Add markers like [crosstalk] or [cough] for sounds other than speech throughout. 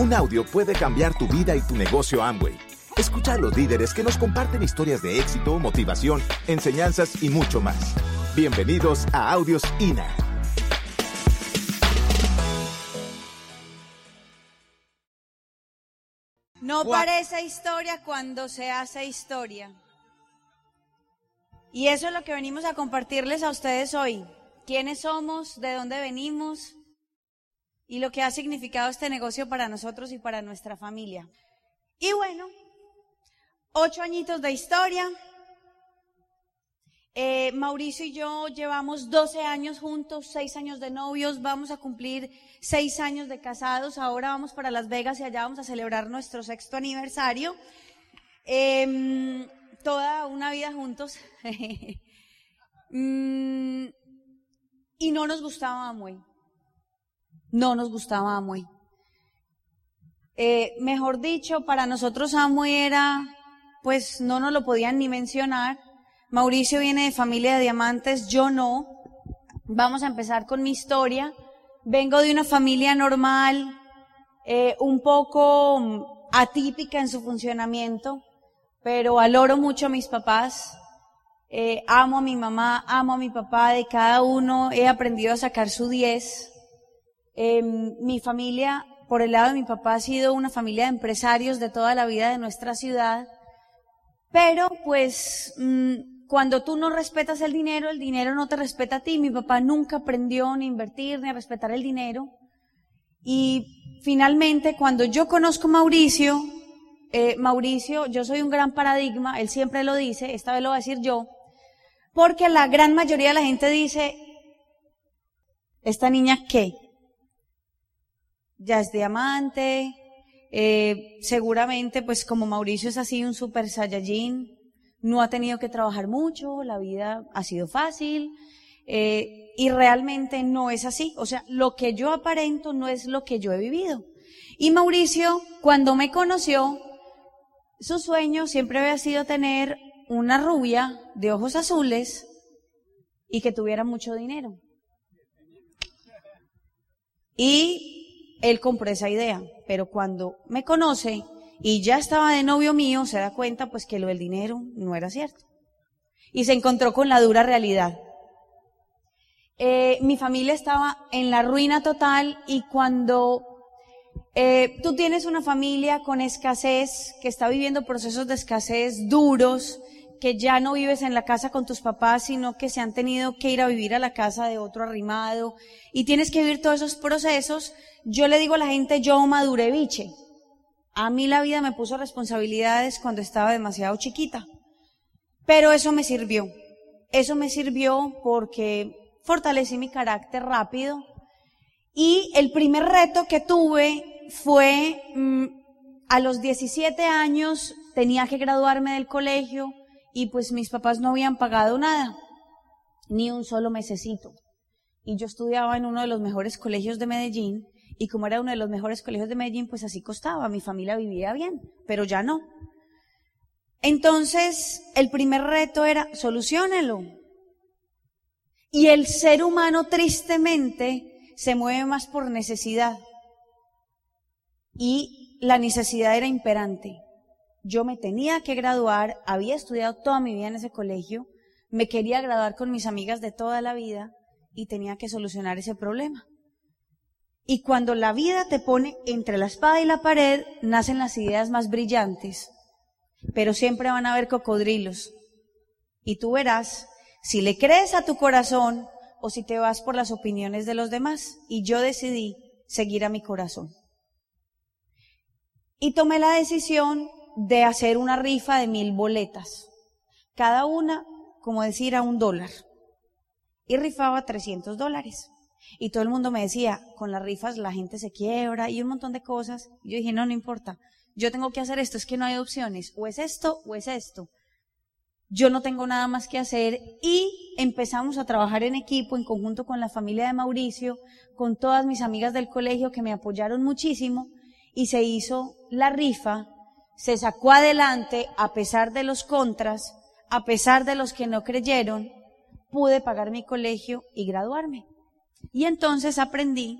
Un audio puede cambiar tu vida y tu negocio Amway. Escucha a los líderes que nos comparten historias de éxito, motivación, enseñanzas y mucho más. Bienvenidos a Audios INA. No parece historia cuando se hace historia. Y eso es lo que venimos a compartirles a ustedes hoy. ¿Quiénes somos? ¿De dónde venimos? Y lo que ha significado este negocio para nosotros y para nuestra familia. Y bueno, ocho añitos de historia. Eh, Mauricio y yo llevamos 12 años juntos, seis años de novios, vamos a cumplir seis años de casados, ahora vamos para Las Vegas y allá vamos a celebrar nuestro sexto aniversario. Em, toda una vida juntos. [laughs] Mm, y no nos gustaba muy. No nos gustaba Amway. Eh, mejor dicho, para nosotros Amway era, pues no nos lo podían ni mencionar. Mauricio viene de familia de diamantes, yo no. Vamos a empezar con mi historia. Vengo de una familia normal, eh, un poco atípica en su funcionamiento pero valoro mucho a mis papás. Eh, amo a mi mamá, amo a mi papá, de cada uno he aprendido a sacar su 10. Em, mi familia, por el lado de mi papá, ha sido una familia de empresarios de toda la vida de nuestra ciudad. Pero, pues, mm, cuando tú no respetas el dinero, el dinero no te respeta a ti. Mi papá nunca aprendió ni a invertir ni a respetar el dinero. Y finalmente, cuando yo conozco a Mauricio, eh, Mauricio, yo soy un gran paradigma, él siempre lo dice, esta vez lo voy a decir yo, porque la gran mayoría de la gente dice, ¿esta niña qué? Ya es diamante, eh, seguramente pues como Mauricio es así un super saiyajin, no ha tenido que trabajar mucho, la vida ha sido fácil, eh, y realmente no es así. O sea, lo que yo aparento no es lo que yo he vivido. Y Mauricio, cuando me conoció, su sueño siempre había sido tener una rubia de ojos azules y que tuviera mucho dinero. Y él compró esa idea, pero cuando me conoce y ya estaba de novio mío, se da cuenta pues que lo del dinero no era cierto. Y se encontró con la dura realidad. Eh, mi familia estaba en la ruina total y cuando eh, tú tienes una familia con escasez, que está viviendo procesos de escasez duros, que ya no vives en la casa con tus papás, sino que se han tenido que ir a vivir a la casa de otro arrimado, y tienes que vivir todos esos procesos. Yo le digo a la gente, yo maduré biche. A mí la vida me puso responsabilidades cuando estaba demasiado chiquita. Pero eso me sirvió. Eso me sirvió porque fortalecí mi carácter rápido. Y el primer reto que tuve fue mm, a los 17 años, tenía que graduarme del colegio y pues mis papás no habían pagado nada, ni un solo mesecito. Y yo estudiaba en uno de los mejores colegios de Medellín y como era uno de los mejores colegios de Medellín, pues así costaba, mi familia vivía bien, pero ya no. Entonces, el primer reto era, solucionelo. Y el ser humano tristemente se mueve más por necesidad y la necesidad era imperante. Yo me tenía que graduar, había estudiado toda mi vida en ese colegio, me quería graduar con mis amigas de toda la vida y tenía que solucionar ese problema. Y cuando la vida te pone entre la espada y la pared, nacen las ideas más brillantes, pero siempre van a haber cocodrilos. Y tú verás si le crees a tu corazón o si te vas por las opiniones de los demás. Y yo decidí seguir a mi corazón y tomé la decisión de hacer una rifa de mil boletas. Cada una, como decir, a un dólar. Y rifaba 300 dólares. Y todo el mundo me decía, con las rifas la gente se quiebra y un montón de cosas. Yo dije, no, no importa. Yo tengo que hacer esto, es que no hay opciones. O es esto o es esto. Yo no tengo nada más que hacer y empezamos a trabajar en equipo, en conjunto con la familia de Mauricio, con todas mis amigas del colegio que me apoyaron muchísimo y se hizo la rifa, se sacó adelante a pesar de los contras, a pesar de los que no creyeron, pude pagar mi colegio y graduarme. Y entonces aprendí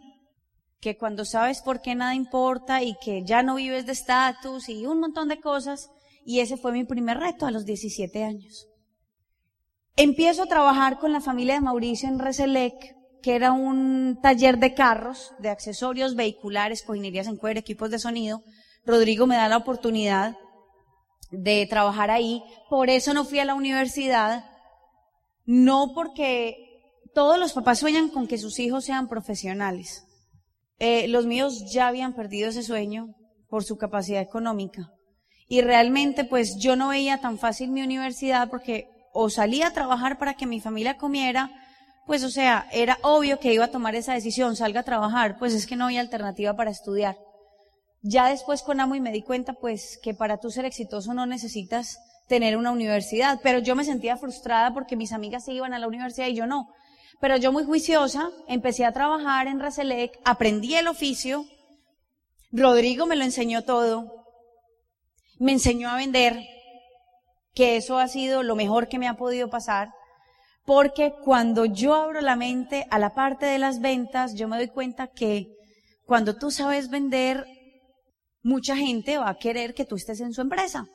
que cuando sabes por qué nada importa y que ya no vives de estatus y un montón de cosas. Y ese fue mi primer reto a los 17 años. Empiezo a trabajar con la familia de Mauricio en Reselec, que era un taller de carros, de accesorios vehiculares, cojinerías en cuero, equipos de sonido. Rodrigo me da la oportunidad de trabajar ahí. Por eso no fui a la universidad. No porque todos los papás sueñan con que sus hijos sean profesionales. Eh, los míos ya habían perdido ese sueño por su capacidad económica. Y realmente pues yo no veía tan fácil mi universidad porque o salía a trabajar para que mi familia comiera, pues o sea, era obvio que iba a tomar esa decisión, salga a trabajar, pues es que no había alternativa para estudiar. Ya después con Amo y me di cuenta pues que para tú ser exitoso no necesitas tener una universidad, pero yo me sentía frustrada porque mis amigas se iban a la universidad y yo no. Pero yo muy juiciosa, empecé a trabajar en Raselec, aprendí el oficio, Rodrigo me lo enseñó todo, me enseñó a vender, que eso ha sido lo mejor que me ha podido pasar, porque cuando yo abro la mente a la parte de las ventas, yo me doy cuenta que cuando tú sabes vender, mucha gente va a querer que tú estés en su empresa.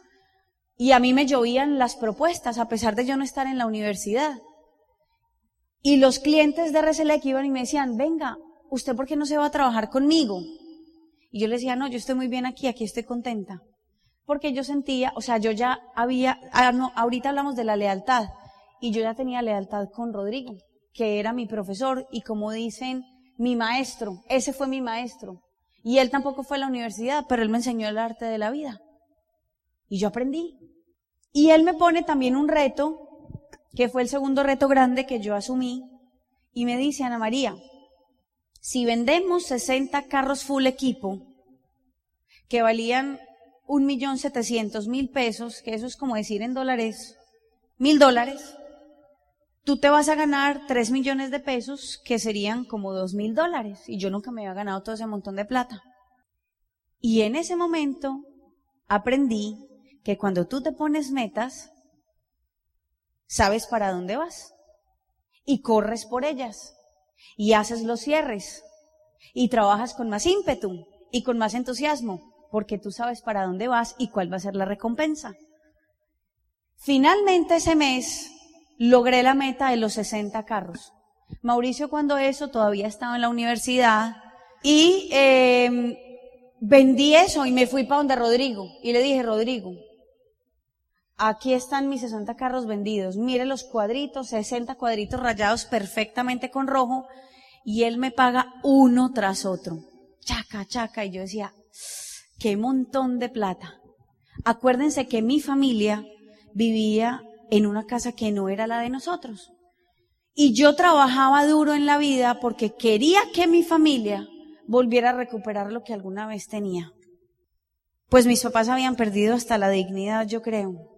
Y a mí me llovían las propuestas, a pesar de yo no estar en la universidad. Y los clientes de RSLEC iban y me decían, venga, ¿usted por qué no se va a trabajar conmigo? Y yo les decía, no, yo estoy muy bien aquí, aquí estoy contenta. Porque yo sentía, o sea, yo ya había, ah, no, ahorita hablamos de la lealtad, y yo ya tenía lealtad con Rodrigo, que era mi profesor, y como dicen, mi maestro, ese fue mi maestro. Y él tampoco fue a la universidad, pero él me enseñó el arte de la vida. Y yo aprendí. Y él me pone también un reto que fue el segundo reto grande que yo asumí, y me dice Ana María, si vendemos 60 carros full equipo, que valían un millón setecientos mil pesos, que eso es como decir en dólares, mil dólares, tú te vas a ganar tres millones de pesos, que serían como dos mil dólares, y yo nunca me había ganado todo ese montón de plata. Y en ese momento aprendí que cuando tú te pones metas, sabes para dónde vas y corres por ellas y haces los cierres y trabajas con más ímpetu y con más entusiasmo porque tú sabes para dónde vas y cuál va a ser la recompensa. Finalmente ese mes logré la meta de los 60 carros. Mauricio cuando eso todavía estaba en la universidad y eh, vendí eso y me fui para donde Rodrigo y le dije, Rodrigo, Aquí están mis 60 carros vendidos. Mire los cuadritos, 60 cuadritos rayados perfectamente con rojo. Y él me paga uno tras otro. Chaca, chaca. Y yo decía, qué montón de plata. Acuérdense que mi familia vivía en una casa que no era la de nosotros. Y yo trabajaba duro en la vida porque quería que mi familia volviera a recuperar lo que alguna vez tenía. Pues mis papás habían perdido hasta la dignidad, yo creo.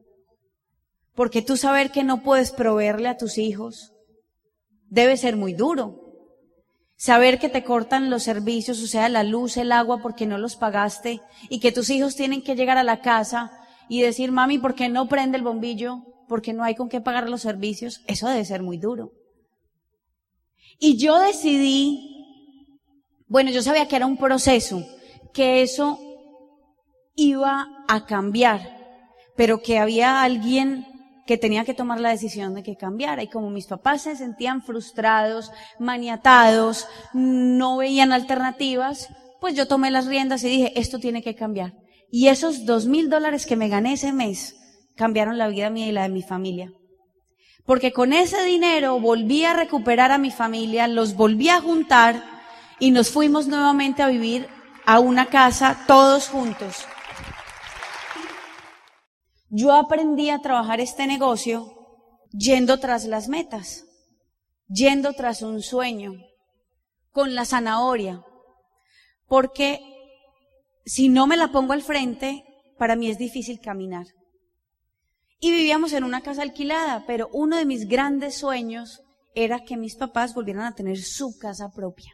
Porque tú saber que no puedes proveerle a tus hijos debe ser muy duro. Saber que te cortan los servicios, o sea, la luz, el agua, porque no los pagaste, y que tus hijos tienen que llegar a la casa y decir, mami, ¿por qué no prende el bombillo? Porque no hay con qué pagar los servicios. Eso debe ser muy duro. Y yo decidí, bueno, yo sabía que era un proceso, que eso iba a cambiar, pero que había alguien que tenía que tomar la decisión de que cambiara. Y como mis papás se sentían frustrados, maniatados, no veían alternativas, pues yo tomé las riendas y dije, esto tiene que cambiar. Y esos dos mil dólares que me gané ese mes cambiaron la vida mía y la de mi familia. Porque con ese dinero volví a recuperar a mi familia, los volví a juntar y nos fuimos nuevamente a vivir a una casa todos juntos. Yo aprendí a trabajar este negocio yendo tras las metas, yendo tras un sueño, con la zanahoria, porque si no me la pongo al frente, para mí es difícil caminar. Y vivíamos en una casa alquilada, pero uno de mis grandes sueños era que mis papás volvieran a tener su casa propia.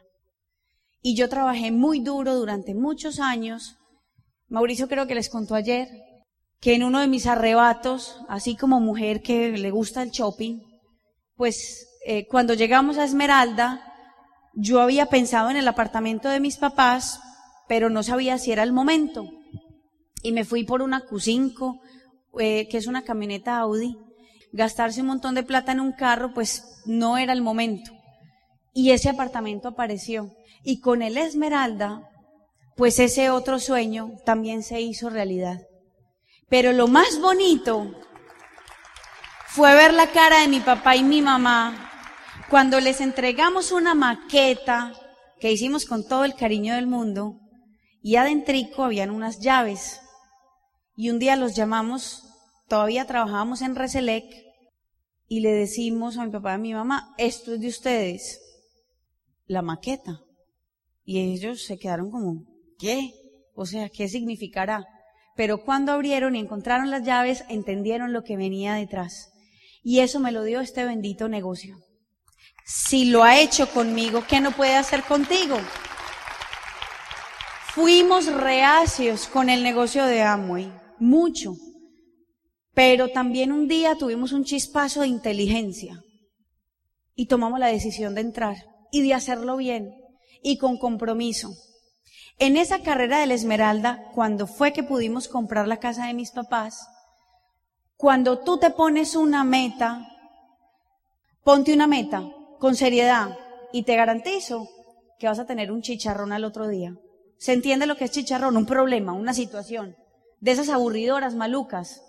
Y yo trabajé muy duro durante muchos años. Mauricio creo que les contó ayer, que en uno de mis arrebatos, así como mujer que le gusta el shopping, pues eh, cuando llegamos a Esmeralda, yo había pensado en el apartamento de mis papás, pero no sabía si era el momento. Y me fui por una Q5, eh, que es una camioneta Audi. Gastarse un montón de plata en un carro, pues no era el momento. Y ese apartamento apareció. Y con el Esmeralda, pues ese otro sueño también se hizo realidad. Pero lo más bonito fue ver la cara de mi papá y mi mamá cuando les entregamos una maqueta que hicimos con todo el cariño del mundo y adentrico habían unas llaves. Y un día los llamamos, todavía trabajábamos en Reselec, y le decimos a mi papá y a mi mamá, esto es de ustedes, la maqueta. Y ellos se quedaron como, ¿qué? O sea, ¿qué significará? Pero cuando abrieron y encontraron las llaves, entendieron lo que venía detrás. Y eso me lo dio este bendito negocio. Si lo ha hecho conmigo, ¿qué no puede hacer contigo? Fuimos reacios con el negocio de Amway, mucho. Pero también un día tuvimos un chispazo de inteligencia y tomamos la decisión de entrar y de hacerlo bien y con compromiso. En esa carrera de la Esmeralda, cuando fue que pudimos comprar la casa de mis papás, cuando tú te pones una meta, ponte una meta con seriedad y te garantizo que vas a tener un chicharrón al otro día. ¿Se entiende lo que es chicharrón? Un problema, una situación, de esas aburridoras, malucas.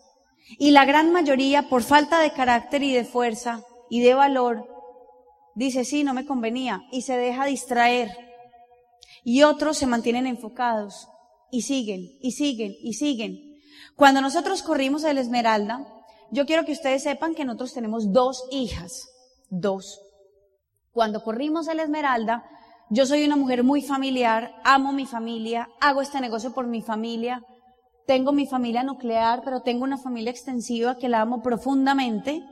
Y la gran mayoría, por falta de carácter y de fuerza y de valor, dice, sí, no me convenía, y se deja distraer y otros se mantienen enfocados y siguen y siguen y siguen. Cuando nosotros corrimos el Esmeralda, yo quiero que ustedes sepan que nosotros tenemos dos hijas, dos. Cuando corrimos el Esmeralda, yo soy una mujer muy familiar, amo mi familia, hago este negocio por mi familia, tengo mi familia nuclear, pero tengo una familia extensiva que la amo profundamente.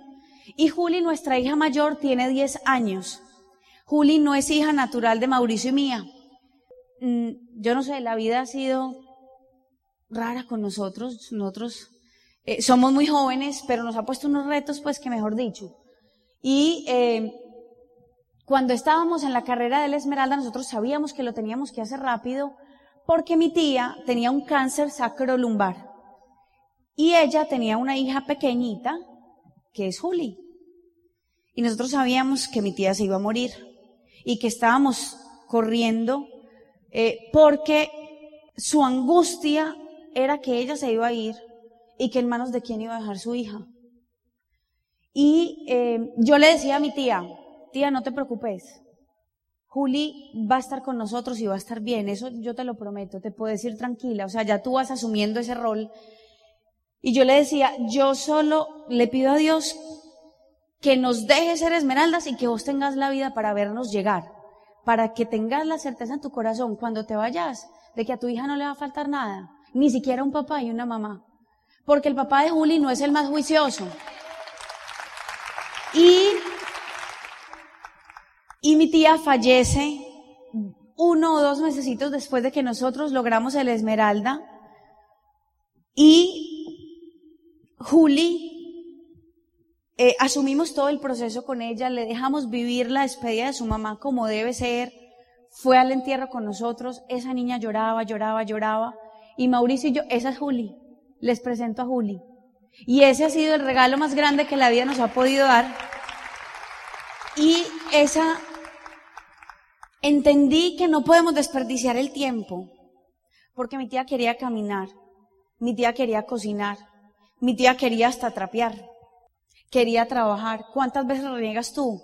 Y Juli, nuestra hija mayor, tiene 10 años. Juli no es hija natural de Mauricio y mía. Mm, yo no sé, la vida ha sido rara con nosotros. Nosotros eh, somos muy jóvenes, pero nos ha puesto unos retos, pues que mejor dicho. Y eh, cuando estábamos en la carrera de la Esmeralda, nosotros sabíamos que lo teníamos que hacer rápido porque mi tía tenía un cáncer sacrolumbar. Y ella tenía una hija pequeñita, que es Juli. Y nosotros sabíamos que mi tía se iba a morir y que estábamos corriendo eh, porque su angustia era que ella se iba a ir y que en manos de quién iba a dejar su hija. Y eh, yo le decía a mi tía, tía, no te preocupes, Juli va a estar con nosotros y va a estar bien, eso yo te lo prometo, te puedo decir tranquila, o sea, ya tú vas asumiendo ese rol. Y yo le decía, yo solo le pido a Dios que nos deje ser esmeraldas y que vos tengas la vida para vernos llegar para que tengas la certeza en tu corazón cuando te vayas de que a tu hija no le va a faltar nada, ni siquiera un papá y una mamá. Porque el papá de Juli no es el más juicioso. Y, y mi tía fallece uno o dos meses después de que nosotros logramos el Esmeralda. Y Juli eh, asumimos todo el proceso con ella, le dejamos vivir la despedida de su mamá como debe ser, fue al entierro con nosotros, esa niña lloraba, lloraba, lloraba, y Mauricio y yo, esa es Juli, les presento a Juli. Y ese ha sido el regalo más grande que la vida nos ha podido dar. Y esa, entendí que no podemos desperdiciar el tiempo, porque mi tía quería caminar, mi tía quería cocinar, mi tía quería hasta trapear quería trabajar. ¿Cuántas veces reniegas tú?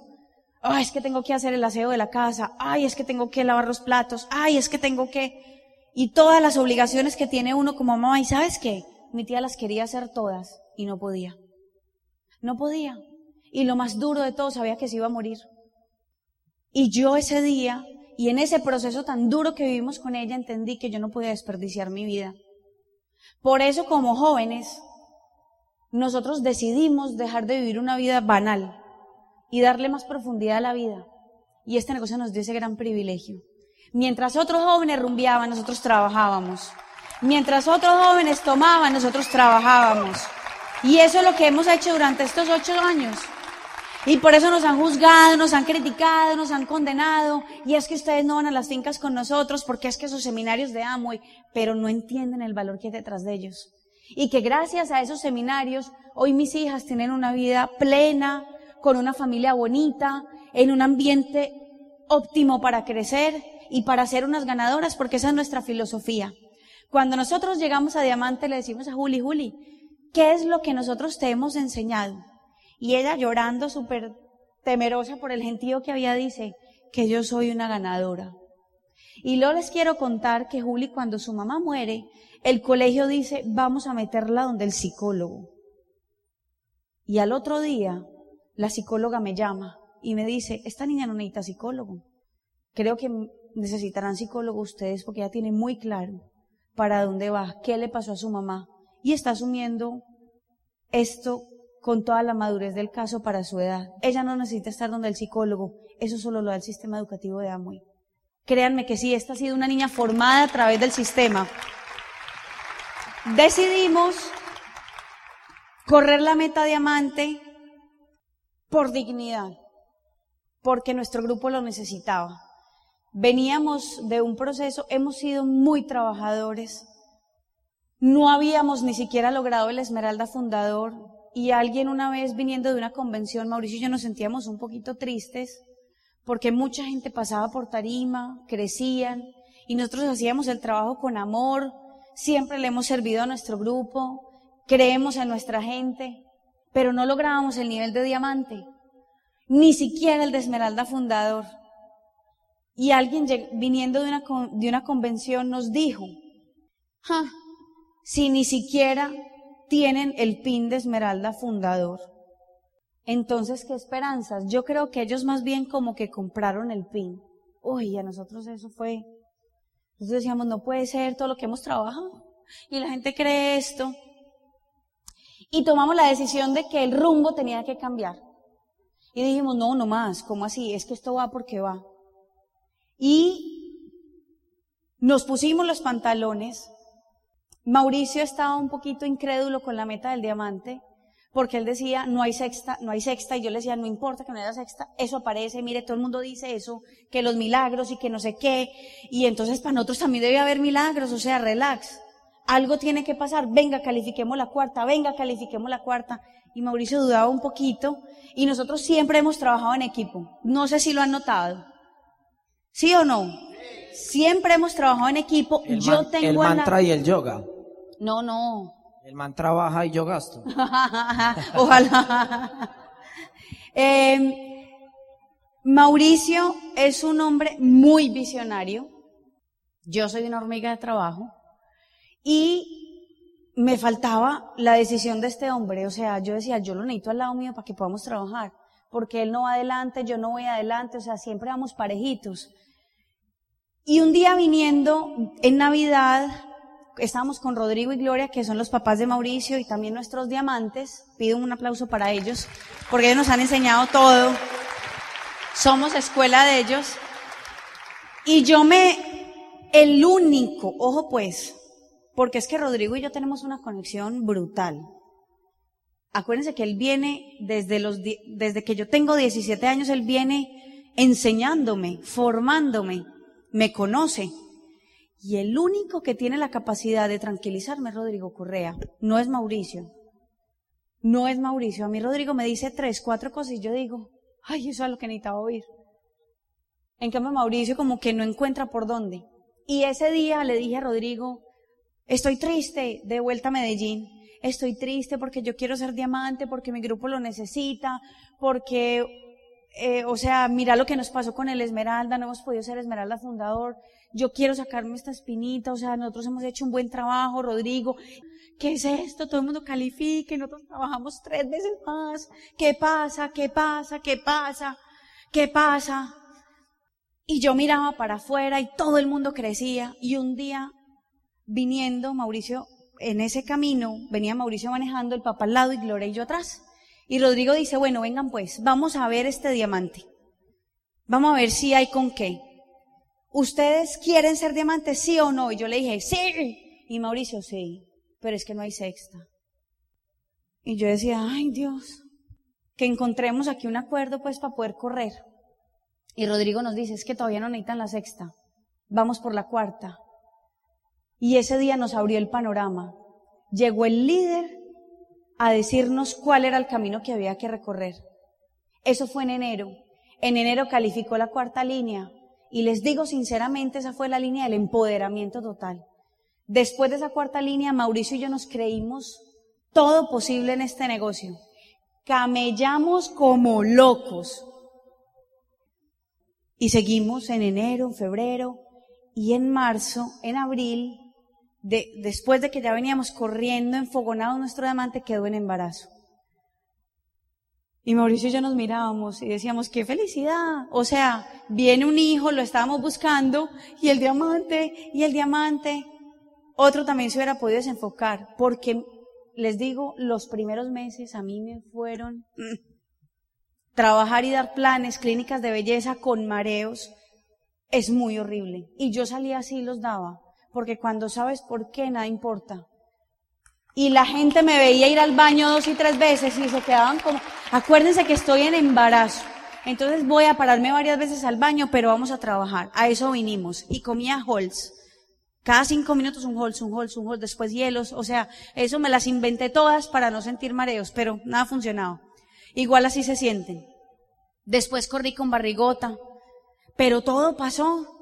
Ay, es que tengo que hacer el aseo de la casa. Ay, es que tengo que lavar los platos. Ay, es que tengo que... Y todas las obligaciones que tiene uno como mamá. ¿Y sabes qué? Mi tía las quería hacer todas y no podía. No podía. Y lo más duro de todo, sabía que se iba a morir. Y yo ese día, y en ese proceso tan duro que vivimos con ella, entendí que yo no podía desperdiciar mi vida. Por eso, como jóvenes, nosotros decidimos dejar de vivir una vida banal y darle más profundidad a la vida. Y este negocio nos dio ese gran privilegio. Mientras otros jóvenes rumbeaban, nosotros trabajábamos. Mientras otros jóvenes tomaban, nosotros trabajábamos. Y eso es lo que hemos hecho durante estos ocho años. Y por eso nos han juzgado, nos han criticado, nos han condenado. Y es que ustedes no van a las fincas con nosotros porque es que esos seminarios de Amway, pero no entienden el valor que hay detrás de ellos. Y que gracias a esos seminarios, hoy mis hijas tienen una vida plena, con una familia bonita, en un ambiente óptimo para crecer y para ser unas ganadoras, porque esa es nuestra filosofía. Cuando nosotros llegamos a Diamante le decimos a Juli, Juli, ¿qué es lo que nosotros te hemos enseñado? Y ella llorando súper temerosa por el gentío que había dice que yo soy una ganadora. Y luego les quiero contar que Juli cuando su mamá muere, el colegio dice, vamos a meterla donde el psicólogo. Y al otro día, la psicóloga me llama y me dice, esta niña no necesita psicólogo. Creo que necesitarán psicólogo ustedes porque ella tiene muy claro para dónde va, qué le pasó a su mamá y está asumiendo esto con toda la madurez del caso para su edad. Ella no necesita estar donde el psicólogo, eso solo lo da el sistema educativo de Amway. Créanme que sí, esta ha sido una niña formada a través del sistema. Decidimos correr la meta diamante por dignidad, porque nuestro grupo lo necesitaba. Veníamos de un proceso, hemos sido muy trabajadores, no habíamos ni siquiera logrado el Esmeralda Fundador y alguien una vez viniendo de una convención, Mauricio y yo nos sentíamos un poquito tristes porque mucha gente pasaba por tarima, crecían y nosotros hacíamos el trabajo con amor, siempre le hemos servido a nuestro grupo, creemos en nuestra gente, pero no lográbamos el nivel de diamante, ni siquiera el de Esmeralda Fundador. Y alguien viniendo de una, de una convención nos dijo, si ni siquiera tienen el pin de Esmeralda fundador. Entonces, ¿qué esperanzas? Yo creo que ellos más bien como que compraron el pin. Uy, a nosotros eso fue. Nosotros decíamos, no puede ser todo lo que hemos trabajado. Y la gente cree esto. Y tomamos la decisión de que el rumbo tenía que cambiar. Y dijimos, no, no más, ¿cómo así? Es que esto va porque va. Y nos pusimos los pantalones Mauricio estaba un poquito incrédulo con la meta del diamante, porque él decía, no hay sexta, no hay sexta, y yo le decía, no importa que no haya sexta, eso aparece, mire, todo el mundo dice eso, que los milagros y que no sé qué, y entonces para nosotros también debe haber milagros, o sea, relax. Algo tiene que pasar, venga, califiquemos la cuarta, venga, califiquemos la cuarta. Y Mauricio dudaba un poquito, y nosotros siempre hemos trabajado en equipo. No sé si lo han notado. ¿Sí o no? Siempre hemos trabajado en equipo. yo tengo el mantra y el yoga. No, no. El man trabaja y yo gasto. [laughs] Ojalá. Em, Mauricio es un hombre muy visionario. Yo soy una hormiga de trabajo. Y me faltaba la decisión de este hombre. O sea, yo decía, yo lo necesito al lado mío para que podamos trabajar. Porque él no va adelante, yo no voy adelante. O sea, siempre vamos parejitos. Y un día viniendo en Navidad, estábamos con Rodrigo y Gloria, que son los papás de Mauricio y también nuestros diamantes. Pido un aplauso para ellos, porque ellos nos han enseñado todo. Somos escuela de ellos. Y yo me, el único, ojo pues, porque es que Rodrigo y yo tenemos una conexión brutal. Acuérdense que él viene desde los, desde que yo tengo 17 años, él viene enseñándome, formándome, me conoce. Y el único que tiene la capacidad de tranquilizarme es Rodrigo Correa, no es Mauricio. No es Mauricio. A mí Rodrigo me dice tres, cuatro cosas y yo digo, ay, eso es lo que necesitaba oír. En cambio Mauricio como que no encuentra por dónde. Y ese día le dije a Rodrigo, estoy triste, de vuelta a Medellín. Estoy triste porque yo quiero ser diamante, porque mi grupo lo necesita, porque, eh, o sea, mira lo que nos pasó con el Esmeralda, no hemos podido ser Esmeralda fundador yo quiero sacarme esta espinita, o sea, nosotros hemos hecho un buen trabajo, Rodrigo, ¿qué es esto? Todo el mundo califique, nosotros trabajamos tres veces más, ¿qué pasa? ¿Qué pasa? ¿Qué pasa? ¿Qué pasa? Y yo miraba para afuera y todo el mundo crecía y un día viniendo Mauricio en ese camino, venía Mauricio manejando, el papá al lado y Gloria y yo atrás. Y Rodrigo dice, bueno, vengan pues, vamos a ver este diamante. Vamos a ver si hay con qué. ¿Ustedes quieren ser diamantes, sí o no? Y yo le dije, sí. Y Mauricio, sí, pero es que no hay sexta. Y yo decía, ay Dios, que encontremos aquí un acuerdo pues para poder correr. Y Rodrigo nos dice, es que todavía no necesitan la sexta, vamos por la cuarta. Y ese día nos abrió el panorama. Llegó el líder a decirnos cuál era el camino que había que recorrer. Eso fue en enero. En enero calificó la cuarta línea. Y les digo sinceramente, esa fue la línea del empoderamiento total. Después de esa cuarta línea, Mauricio y yo nos creímos todo posible en este negocio. Camellamos como locos. Y seguimos en enero, en febrero y en marzo, en abril, después de que ya veníamos corriendo, enfogonado nuestro diamante quedó en embarazo. Y Mauricio y yo nos mirábamos y decíamos, qué felicidad. O sea, viene un hijo, lo estábamos buscando, y el diamante, y el diamante. Otro también se hubiera podido desenfocar, porque les digo, los primeros meses a mí me fueron mm, trabajar y dar planes, clínicas de belleza con mareos, es muy horrible. Y yo salía así y los daba, porque cuando sabes por qué, nada importa. Y la gente me veía ir al baño dos y tres veces y se quedaban como, acuérdense que estoy en embarazo. Entonces voy a pararme varias veces al baño, pero vamos a trabajar. A eso vinimos. Y comía Holz. Cada cinco minutos un Holz, un Holz, un Holz, después hielos. O sea, eso me las inventé todas para no sentir mareos, pero nada funcionaba. Igual así se sienten. Después corrí con barrigota. Pero todo pasó.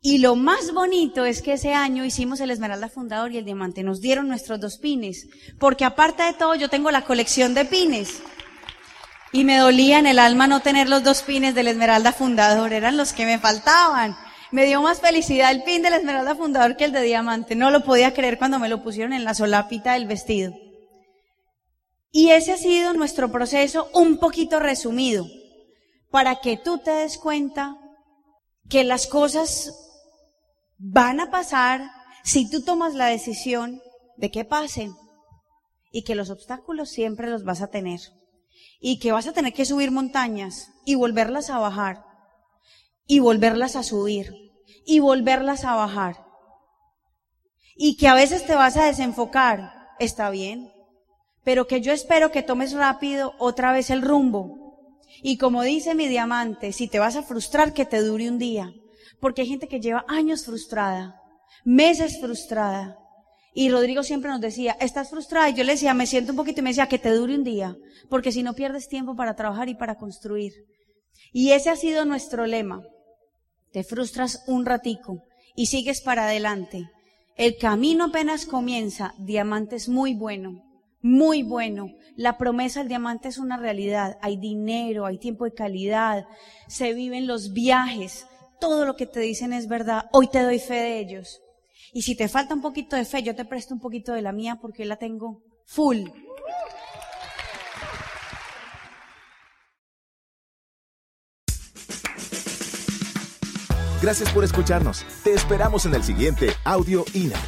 Y lo más bonito es que ese año hicimos el Esmeralda Fundador y el Diamante. Nos dieron nuestros dos pines. Porque aparte de todo, yo tengo la colección de pines. Y me dolía en el alma no tener los dos pines del Esmeralda Fundador. Eran los que me faltaban. Me dio más felicidad el pin del Esmeralda Fundador que el de Diamante. No lo podía creer cuando me lo pusieron en la solapita del vestido. Y ese ha sido nuestro proceso un poquito resumido. Para que tú te des cuenta que las cosas van a pasar si tú tomas la decisión de que pasen y que los obstáculos siempre los vas a tener y que vas a tener que subir montañas y volverlas a bajar y volverlas a subir y volverlas a bajar y que a veces te vas a desenfocar, está bien, pero que yo espero que tomes rápido otra vez el rumbo. Y como dice mi diamante, si te vas a frustrar, que te dure un día. Porque hay gente que lleva años frustrada, meses frustrada. Y Rodrigo siempre nos decía, estás frustrada. Y yo le decía, me siento un poquito y me decía, que te dure un día. Porque si no pierdes tiempo para trabajar y para construir. Y ese ha sido nuestro lema. Te frustras un ratico y sigues para adelante. El camino apenas comienza. Diamante es muy bueno. Muy bueno. La promesa del diamante es una realidad. Hay dinero, hay tiempo de calidad, se viven los viajes, todo lo que te dicen es verdad, hoy te doy fe de ellos. Y si te falta un poquito de fe, yo te presto un poquito de la mía porque la tengo full. Gracias por escucharnos. Te esperamos en el siguiente Audio INA.